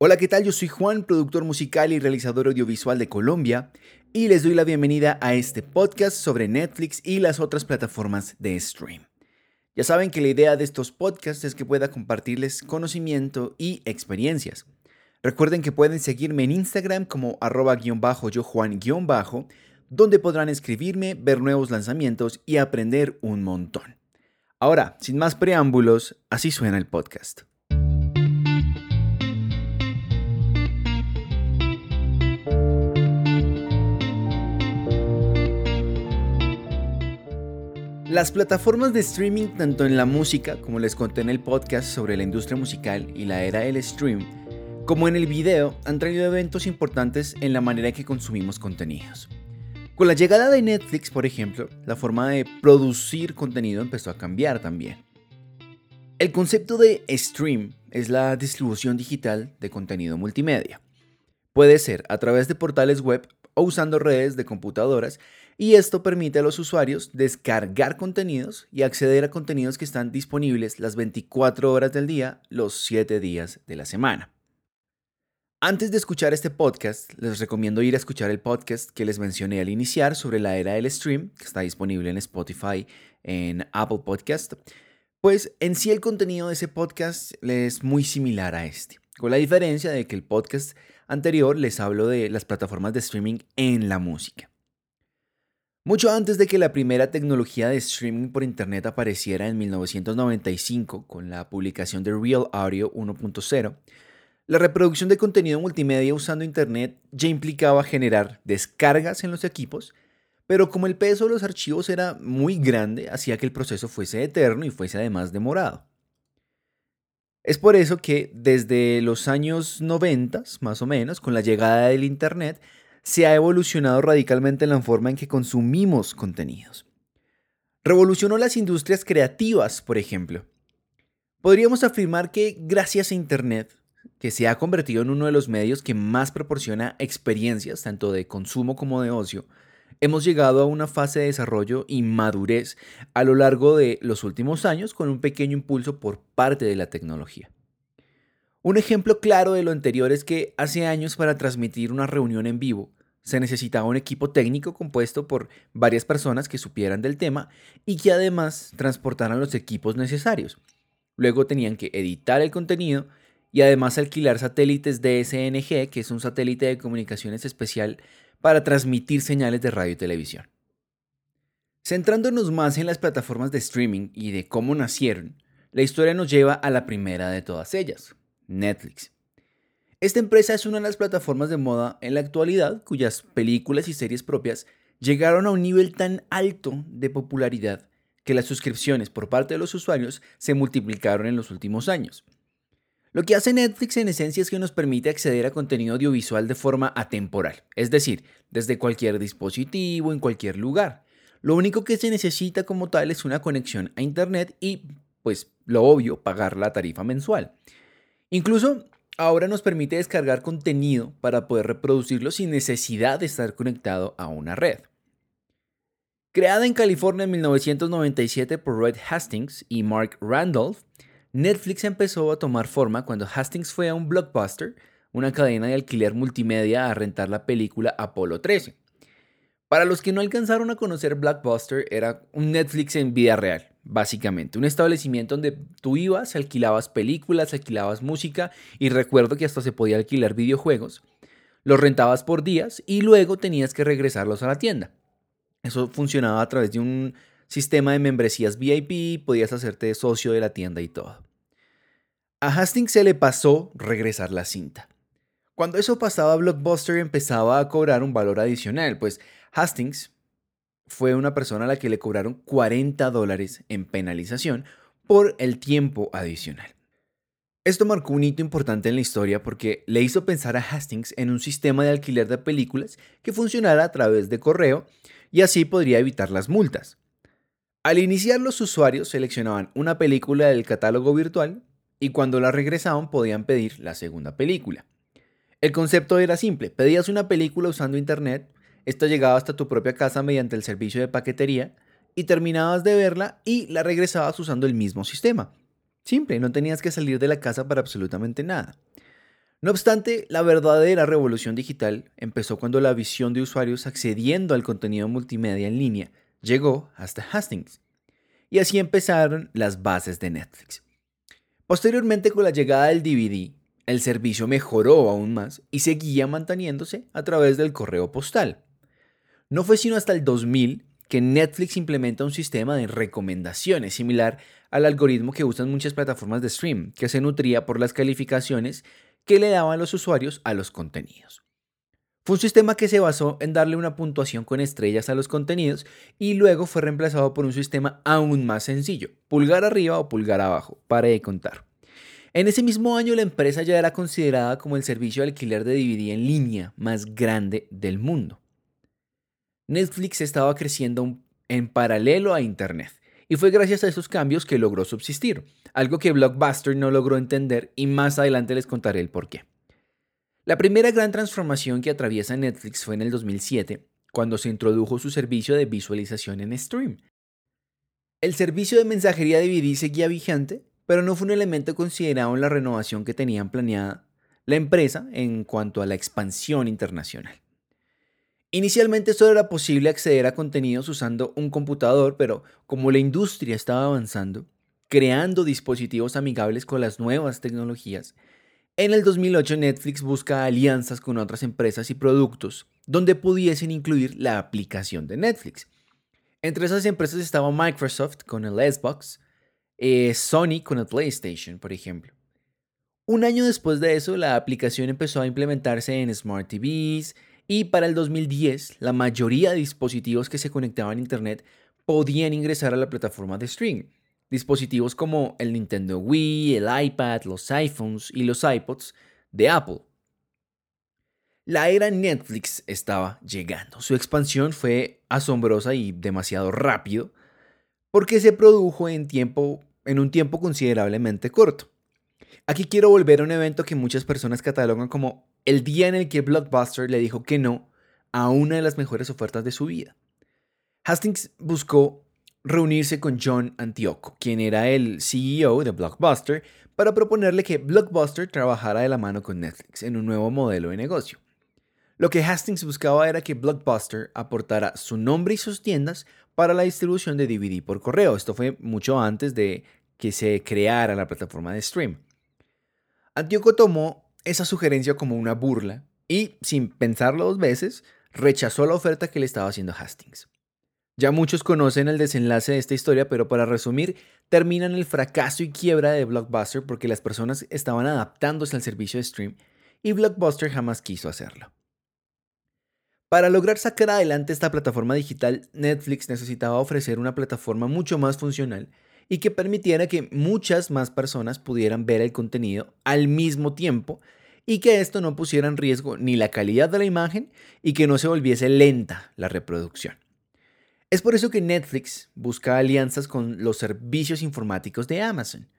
Hola, ¿qué tal? Yo soy Juan, productor musical y realizador audiovisual de Colombia, y les doy la bienvenida a este podcast sobre Netflix y las otras plataformas de stream. Ya saben que la idea de estos podcasts es que pueda compartirles conocimiento y experiencias. Recuerden que pueden seguirme en Instagram como arroba guion bajo yo Juan guion bajo, donde podrán escribirme, ver nuevos lanzamientos y aprender un montón. Ahora, sin más preámbulos, así suena el podcast. Las plataformas de streaming, tanto en la música, como les conté en el podcast sobre la industria musical y la era del stream, como en el video, han traído eventos importantes en la manera que consumimos contenidos. Con la llegada de Netflix, por ejemplo, la forma de producir contenido empezó a cambiar también. El concepto de stream es la distribución digital de contenido multimedia. Puede ser a través de portales web o usando redes de computadoras y esto permite a los usuarios descargar contenidos y acceder a contenidos que están disponibles las 24 horas del día, los 7 días de la semana. Antes de escuchar este podcast, les recomiendo ir a escuchar el podcast que les mencioné al iniciar sobre la era del stream, que está disponible en Spotify, en Apple Podcast. Pues en sí el contenido de ese podcast es muy similar a este, con la diferencia de que el podcast anterior les hablo de las plataformas de streaming en la música. Mucho antes de que la primera tecnología de streaming por Internet apareciera en 1995 con la publicación de Real Audio 1.0, la reproducción de contenido multimedia usando Internet ya implicaba generar descargas en los equipos, pero como el peso de los archivos era muy grande, hacía que el proceso fuese eterno y fuese además demorado. Es por eso que desde los años 90, más o menos, con la llegada del Internet, se ha evolucionado radicalmente en la forma en que consumimos contenidos. Revolucionó las industrias creativas, por ejemplo. Podríamos afirmar que gracias a Internet, que se ha convertido en uno de los medios que más proporciona experiencias, tanto de consumo como de ocio, hemos llegado a una fase de desarrollo y madurez a lo largo de los últimos años con un pequeño impulso por parte de la tecnología. Un ejemplo claro de lo anterior es que hace años para transmitir una reunión en vivo se necesitaba un equipo técnico compuesto por varias personas que supieran del tema y que además transportaran los equipos necesarios. Luego tenían que editar el contenido y además alquilar satélites DSNG, que es un satélite de comunicaciones especial para transmitir señales de radio y televisión. Centrándonos más en las plataformas de streaming y de cómo nacieron, la historia nos lleva a la primera de todas ellas, Netflix. Esta empresa es una de las plataformas de moda en la actualidad cuyas películas y series propias llegaron a un nivel tan alto de popularidad que las suscripciones por parte de los usuarios se multiplicaron en los últimos años. Lo que hace Netflix en esencia es que nos permite acceder a contenido audiovisual de forma atemporal, es decir, desde cualquier dispositivo, en cualquier lugar. Lo único que se necesita como tal es una conexión a Internet y, pues, lo obvio, pagar la tarifa mensual. Incluso ahora nos permite descargar contenido para poder reproducirlo sin necesidad de estar conectado a una red. Creada en California en 1997 por Red Hastings y Mark Randolph, Netflix empezó a tomar forma cuando Hastings fue a un blockbuster, una cadena de alquiler multimedia, a rentar la película Apolo 13. Para los que no alcanzaron a conocer Blockbuster, era un Netflix en vida real básicamente. Un establecimiento donde tú ibas, alquilabas películas, alquilabas música y recuerdo que hasta se podía alquilar videojuegos. Los rentabas por días y luego tenías que regresarlos a la tienda. Eso funcionaba a través de un sistema de membresías VIP, podías hacerte socio de la tienda y todo. A Hastings se le pasó regresar la cinta. Cuando eso pasaba, Blockbuster empezaba a cobrar un valor adicional, pues Hastings fue una persona a la que le cobraron 40 dólares en penalización por el tiempo adicional. Esto marcó un hito importante en la historia porque le hizo pensar a Hastings en un sistema de alquiler de películas que funcionara a través de correo y así podría evitar las multas. Al iniciar los usuarios seleccionaban una película del catálogo virtual y cuando la regresaban podían pedir la segunda película. El concepto era simple, pedías una película usando internet, esta llegaba hasta tu propia casa mediante el servicio de paquetería y terminabas de verla y la regresabas usando el mismo sistema. Simple, no tenías que salir de la casa para absolutamente nada. No obstante, la verdadera revolución digital empezó cuando la visión de usuarios accediendo al contenido multimedia en línea llegó hasta Hastings. Y así empezaron las bases de Netflix. Posteriormente, con la llegada del DVD, el servicio mejoró aún más y seguía manteniéndose a través del correo postal. No fue sino hasta el 2000 que Netflix implementa un sistema de recomendaciones similar al algoritmo que usan muchas plataformas de stream, que se nutría por las calificaciones que le daban los usuarios a los contenidos. Fue un sistema que se basó en darle una puntuación con estrellas a los contenidos y luego fue reemplazado por un sistema aún más sencillo, pulgar arriba o pulgar abajo, para de contar. En ese mismo año la empresa ya era considerada como el servicio de alquiler de DVD en línea más grande del mundo. Netflix estaba creciendo en paralelo a Internet. Y fue gracias a esos cambios que logró subsistir, algo que Blockbuster no logró entender y más adelante les contaré el porqué. La primera gran transformación que atraviesa Netflix fue en el 2007, cuando se introdujo su servicio de visualización en stream. El servicio de mensajería DVD seguía vigente, pero no fue un elemento considerado en la renovación que tenían planeada la empresa en cuanto a la expansión internacional. Inicialmente solo era posible acceder a contenidos usando un computador, pero como la industria estaba avanzando, creando dispositivos amigables con las nuevas tecnologías, en el 2008 Netflix busca alianzas con otras empresas y productos donde pudiesen incluir la aplicación de Netflix. Entre esas empresas estaba Microsoft con el Xbox, eh, Sony con el PlayStation, por ejemplo. Un año después de eso, la aplicación empezó a implementarse en Smart TVs, y para el 2010, la mayoría de dispositivos que se conectaban a Internet podían ingresar a la plataforma de streaming. Dispositivos como el Nintendo Wii, el iPad, los iPhones y los iPods de Apple. La era Netflix estaba llegando. Su expansión fue asombrosa y demasiado rápido porque se produjo en, tiempo, en un tiempo considerablemente corto. Aquí quiero volver a un evento que muchas personas catalogan como el día en el que Blockbuster le dijo que no a una de las mejores ofertas de su vida. Hastings buscó reunirse con John Antioco, quien era el CEO de Blockbuster, para proponerle que Blockbuster trabajara de la mano con Netflix en un nuevo modelo de negocio. Lo que Hastings buscaba era que Blockbuster aportara su nombre y sus tiendas para la distribución de DVD por correo. Esto fue mucho antes de que se creara la plataforma de stream. Antioco tomó esa sugerencia como una burla y, sin pensarlo dos veces, rechazó la oferta que le estaba haciendo Hastings. Ya muchos conocen el desenlace de esta historia, pero para resumir, termina en el fracaso y quiebra de Blockbuster porque las personas estaban adaptándose al servicio de stream y Blockbuster jamás quiso hacerlo. Para lograr sacar adelante esta plataforma digital, Netflix necesitaba ofrecer una plataforma mucho más funcional y que permitiera que muchas más personas pudieran ver el contenido al mismo tiempo y que esto no pusiera en riesgo ni la calidad de la imagen y que no se volviese lenta la reproducción. Es por eso que Netflix busca alianzas con los servicios informáticos de Amazon.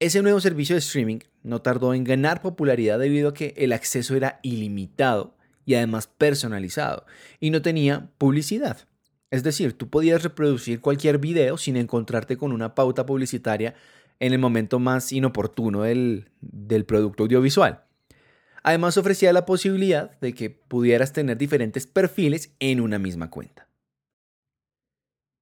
Ese nuevo servicio de streaming no tardó en ganar popularidad debido a que el acceso era ilimitado y además personalizado y no tenía publicidad. Es decir, tú podías reproducir cualquier video sin encontrarte con una pauta publicitaria en el momento más inoportuno del, producto audiovisual. Además ofrecía la posibilidad de que pudieras tener diferentes perfiles en una misma cuenta.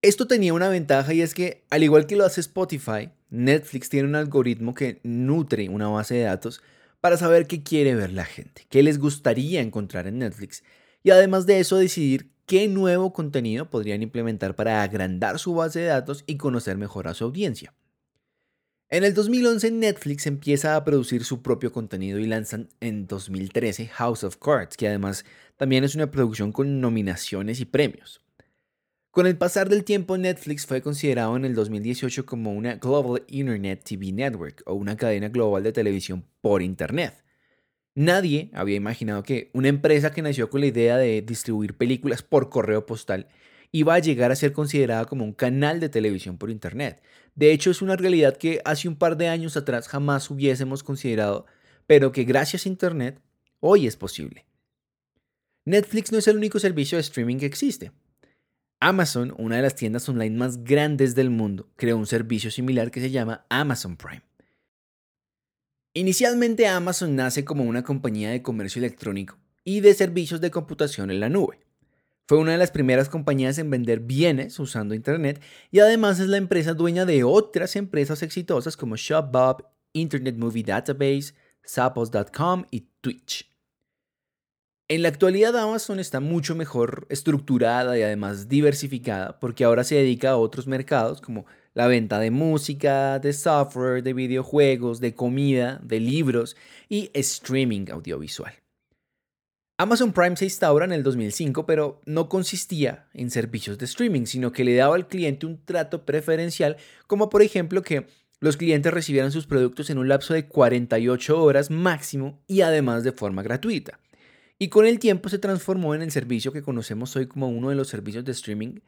Esto tenía una ventaja y es que, al igual que lo hace Spotify, Netflix tiene un algoritmo que nutre una base de datos para saber qué quiere ver la gente, qué les gustaría encontrar en Netflix y además de eso decidir qué nuevo contenido podrían implementar para agrandar su base de datos y conocer mejor a su audiencia. En el 2011 Netflix empieza a producir su propio contenido y lanzan en 2013 House of Cards, que además también es una producción con nominaciones y premios. Con el pasar del tiempo, Netflix fue considerado en el 2018 como una Global Internet TV Network o una cadena global de televisión por Internet. Nadie había imaginado que una empresa que nació con la idea de distribuir películas por correo postal iba a llegar a ser considerada como un canal de televisión por Internet. De hecho, es una realidad que hace un par de años atrás jamás hubiésemos considerado, pero que gracias a Internet hoy es posible. Netflix no es el único servicio de streaming que existe. Amazon, una de las tiendas online más grandes del mundo, creó un servicio similar que se llama Amazon Prime. Inicialmente Amazon nace como una compañía de comercio electrónico y de servicios de computación en la nube. Fue una de las primeras compañías en vender bienes usando Internet y además es la empresa dueña de otras empresas exitosas como ShopBob, Internet Movie Database, Zappos.com y Twitch. En la actualidad Amazon está mucho mejor estructurada y además diversificada porque ahora se dedica a otros mercados como la venta de música, de software, de videojuegos, de comida, de libros y streaming audiovisual. Amazon Prime se instaura en el 2005, pero no consistía en servicios de streaming, sino que le daba al cliente un trato preferencial, como por ejemplo que los clientes recibieran sus productos en un lapso de 48 horas máximo y además de forma gratuita. Y con el tiempo se transformó en el servicio que conocemos hoy como uno de los servicios de streaming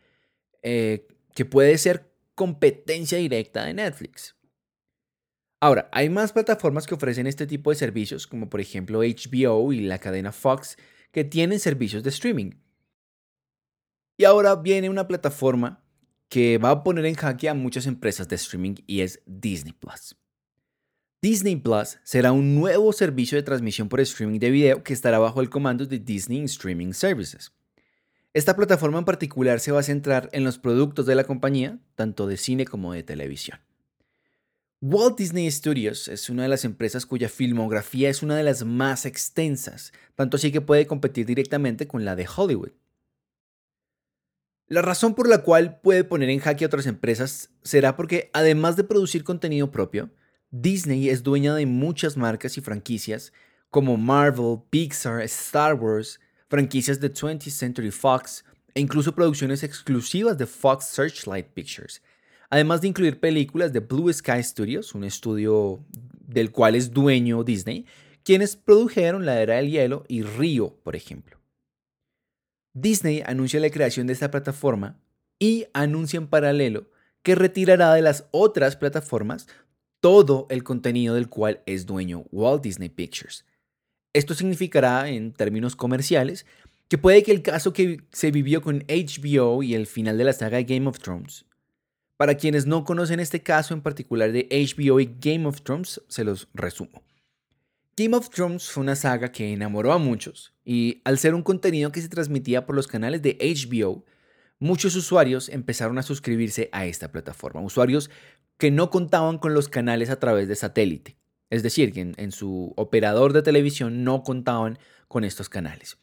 eh, que puede ser competencia directa de Netflix. Ahora, hay más plataformas que ofrecen este tipo de servicios, como por ejemplo HBO y la cadena Fox, que tienen servicios de streaming. Y ahora viene una plataforma que va a poner en jaque a muchas empresas de streaming y es Disney Plus. Disney Plus será un nuevo servicio de transmisión por streaming de video que estará bajo el comando de Disney Streaming Services. Esta plataforma en particular se va a centrar en los productos de la compañía, tanto de cine como de televisión. Walt Disney Studios es una de las empresas cuya filmografía es una de las más extensas, tanto así que puede competir directamente con la de Hollywood. La razón por la cual puede poner en jaque a otras empresas será porque, además de producir contenido propio, Disney es dueña de muchas marcas y franquicias como Marvel, Pixar, Star Wars, franquicias de 20th Century Fox e incluso producciones exclusivas de Fox Searchlight Pictures, además de incluir películas de Blue Sky Studios, un estudio del cual es dueño Disney, quienes produjeron La Era del Hielo y Río, por ejemplo. Disney anuncia la creación de esta plataforma y anuncia en paralelo que retirará de las otras plataformas todo el contenido del cual es dueño Walt Disney Pictures. Esto significará, en términos comerciales, que puede que el caso que se vivió con HBO y el final de la saga Game of Thrones para quienes no conocen este caso en particular de HBO y Game of Thrones, se los resumo. Game of Thrones fue una saga que enamoró a muchos y al ser un contenido que se transmitía por los canales de HBO, muchos usuarios empezaron a suscribirse a esta plataforma, usuarios que no contaban con los canales a través de satélite, es decir, que en, en su operador de televisión no contaban con estos canales.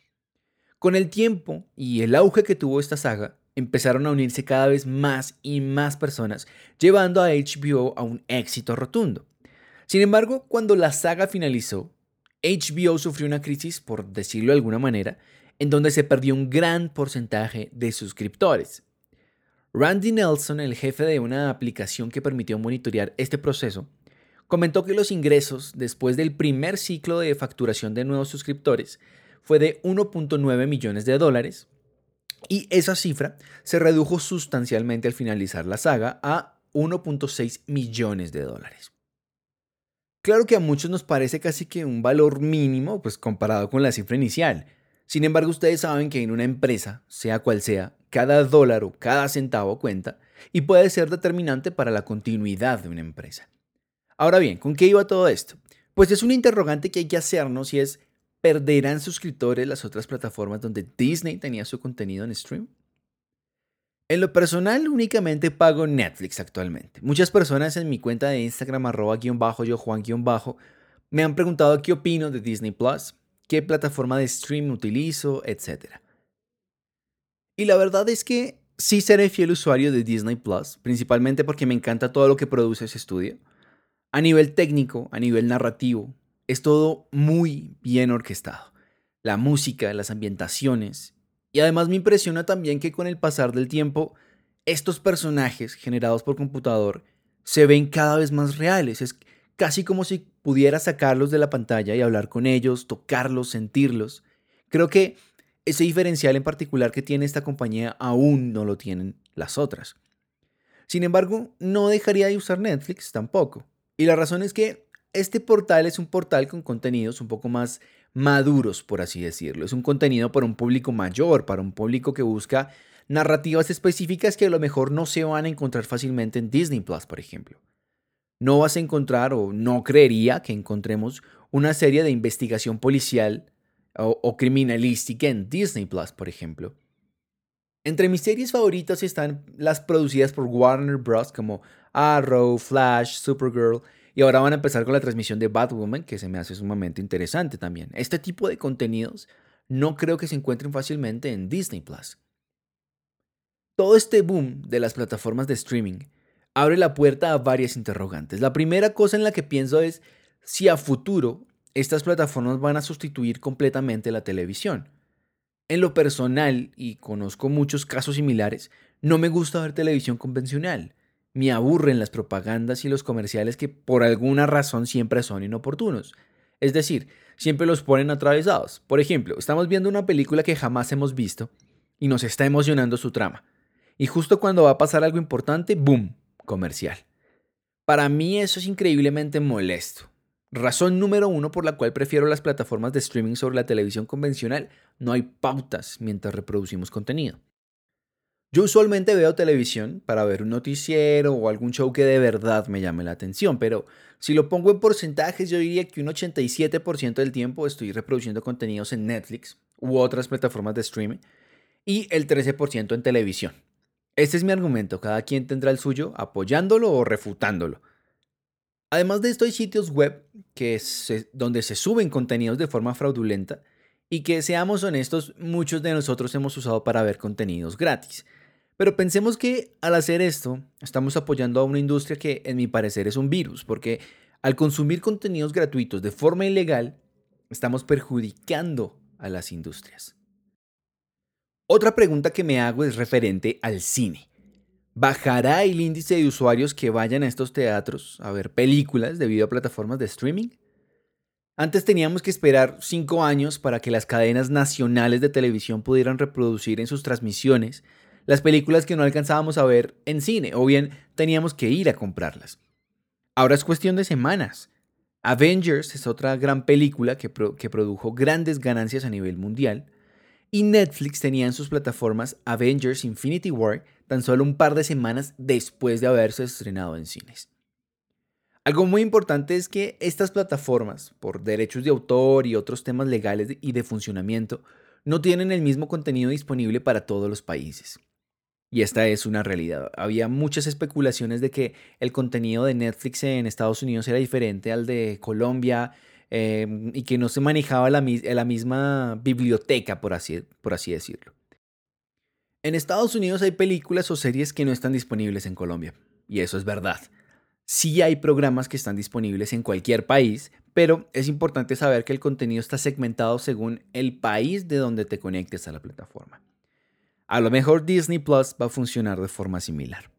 Con el tiempo y el auge que tuvo esta saga, empezaron a unirse cada vez más y más personas, llevando a HBO a un éxito rotundo. Sin embargo, cuando la saga finalizó, HBO sufrió una crisis, por decirlo de alguna manera, en donde se perdió un gran porcentaje de suscriptores. Randy Nelson, el jefe de una aplicación que permitió monitorear este proceso, comentó que los ingresos después del primer ciclo de facturación de nuevos suscriptores fue de 1.9 millones de dólares, y esa cifra se redujo sustancialmente al finalizar la saga a 1.6 millones de dólares. Claro que a muchos nos parece casi que un valor mínimo, pues comparado con la cifra inicial. Sin embargo, ustedes saben que en una empresa, sea cual sea, cada dólar o cada centavo cuenta y puede ser determinante para la continuidad de una empresa. Ahora bien, ¿con qué iba todo esto? Pues es un interrogante que hay que hacernos y es ¿Perderán suscriptores las otras plataformas donde Disney tenía su contenido en stream? En lo personal, únicamente pago Netflix actualmente. Muchas personas en mi cuenta de Instagram, arroba guion bajo, yo Juan guion bajo, me han preguntado qué opino de Disney Plus, qué plataforma de stream utilizo, etc. Y la verdad es que sí seré fiel usuario de Disney Plus, principalmente porque me encanta todo lo que produce ese estudio. A nivel técnico, a nivel narrativo, es todo muy bien orquestado. La música, las ambientaciones. Y además me impresiona también que con el pasar del tiempo, estos personajes generados por computador se ven cada vez más reales. Es casi como si pudiera sacarlos de la pantalla y hablar con ellos, tocarlos, sentirlos. Creo que ese diferencial en particular que tiene esta compañía aún no lo tienen las otras. Sin embargo, no dejaría de usar Netflix tampoco. Y la razón es que este portal es un portal con contenidos un poco más maduros, por así decirlo. Es un contenido para un público mayor, para un público que busca narrativas específicas que a lo mejor no se van a encontrar fácilmente en Disney Plus, por ejemplo. no vas a encontrar o no creería que encontremos una serie de investigación policial o, criminalística en Disney Plus, por ejemplo. Entre mis series favoritas están las producidas por Warner Bros. como Arrow, Flash, Supergirl, y ahora van a empezar con la transmisión de Batwoman, que se me hace sumamente interesante también. Este tipo de contenidos no creo que se encuentren fácilmente en Disney Plus. Todo este boom de las plataformas de streaming abre la puerta a varias interrogantes. La primera cosa en la que pienso es si a futuro estas plataformas van a sustituir completamente la televisión. En lo personal, y conozco muchos casos similares, no me gusta ver televisión convencional. Me aburren las propagandas y los comerciales que por alguna razón siempre son inoportunos. Es decir, siempre los ponen atravesados. Por ejemplo, estamos viendo una película que jamás hemos visto y nos está emocionando su trama. Y justo cuando va a pasar algo importante, ¡boom! Comercial. Para mí eso es increíblemente molesto. Razón número uno por la cual prefiero las plataformas de streaming sobre la televisión convencional. No hay pautas mientras reproducimos contenido. Yo usualmente veo televisión para ver un noticiero o algún show que de verdad me llame la atención, pero si lo pongo en porcentajes yo diría que un 87% del tiempo estoy reproduciendo contenidos en Netflix u otras plataformas de streaming y el 13% en televisión. Este es mi argumento, cada quien tendrá el suyo apoyándolo o refutándolo. Además de esto hay sitios web que donde se suben contenidos de forma fraudulenta y que seamos honestos, muchos de nosotros hemos usado para ver contenidos gratis. Pero pensemos que al hacer esto estamos apoyando a una industria que en mi parecer es un virus, porque al consumir contenidos gratuitos de forma ilegal, estamos perjudicando a las industrias. Otra pregunta que me hago es referente al cine. ¿Bajará el índice de usuarios que vayan a estos teatros a ver películas debido a plataformas de streaming? Antes teníamos que esperar cinco años para que las cadenas nacionales de televisión pudieran reproducir en sus transmisiones las películas que no alcanzábamos a ver en cine, o bien teníamos que ir a comprarlas. Ahora es cuestión de semanas. Avengers es otra gran película que, produjo grandes ganancias a nivel mundial y Netflix tenía en sus plataformas Avengers Infinity War tan solo un par de semanas después de haberse estrenado en cines. Algo muy importante es que estas plataformas, por derechos de autor y otros temas legales y de funcionamiento, no tienen el mismo contenido disponible para todos los países. Y esta es una realidad. Había muchas especulaciones de que el contenido de Netflix en Estados Unidos era diferente al de Colombia, Em, y que no se manejaba la, la misma biblioteca, por así, por así decirlo. En Estados Unidos hay películas o series que no están disponibles en Colombia, y eso es verdad. Sí hay programas que están disponibles en cualquier país, pero es importante saber que el contenido está segmentado según el país de donde te conectes a la plataforma. A lo mejor Disney Plus va a funcionar de forma similar.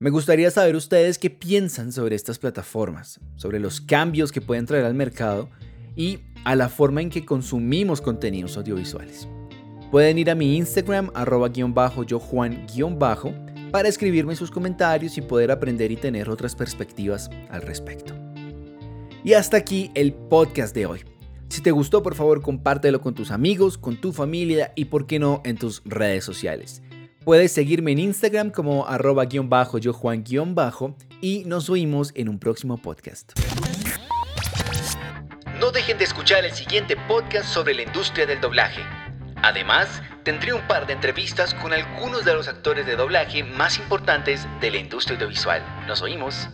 Me gustaría saber ustedes qué piensan sobre estas plataformas, sobre los cambios que pueden traer al mercado y a la forma en que consumimos contenidos audiovisuales. Pueden ir a mi Instagram, arroba guion bajo, yo Juan guion bajo, para escribirme sus comentarios y poder aprender y tener otras perspectivas al respecto. Y hasta aquí el podcast de hoy. Si te gustó, por favor, compártelo con tus amigos, con tu familia y, por qué no, en tus redes sociales. Puedes seguirme en Instagram como arroba guion bajo yo Juan guion bajo y nos oímos en un próximo podcast. No dejen de escuchar el siguiente podcast sobre la industria del doblaje. Además, tendré un par de entrevistas con algunos de los actores de doblaje más importantes de la industria audiovisual. Nos oímos.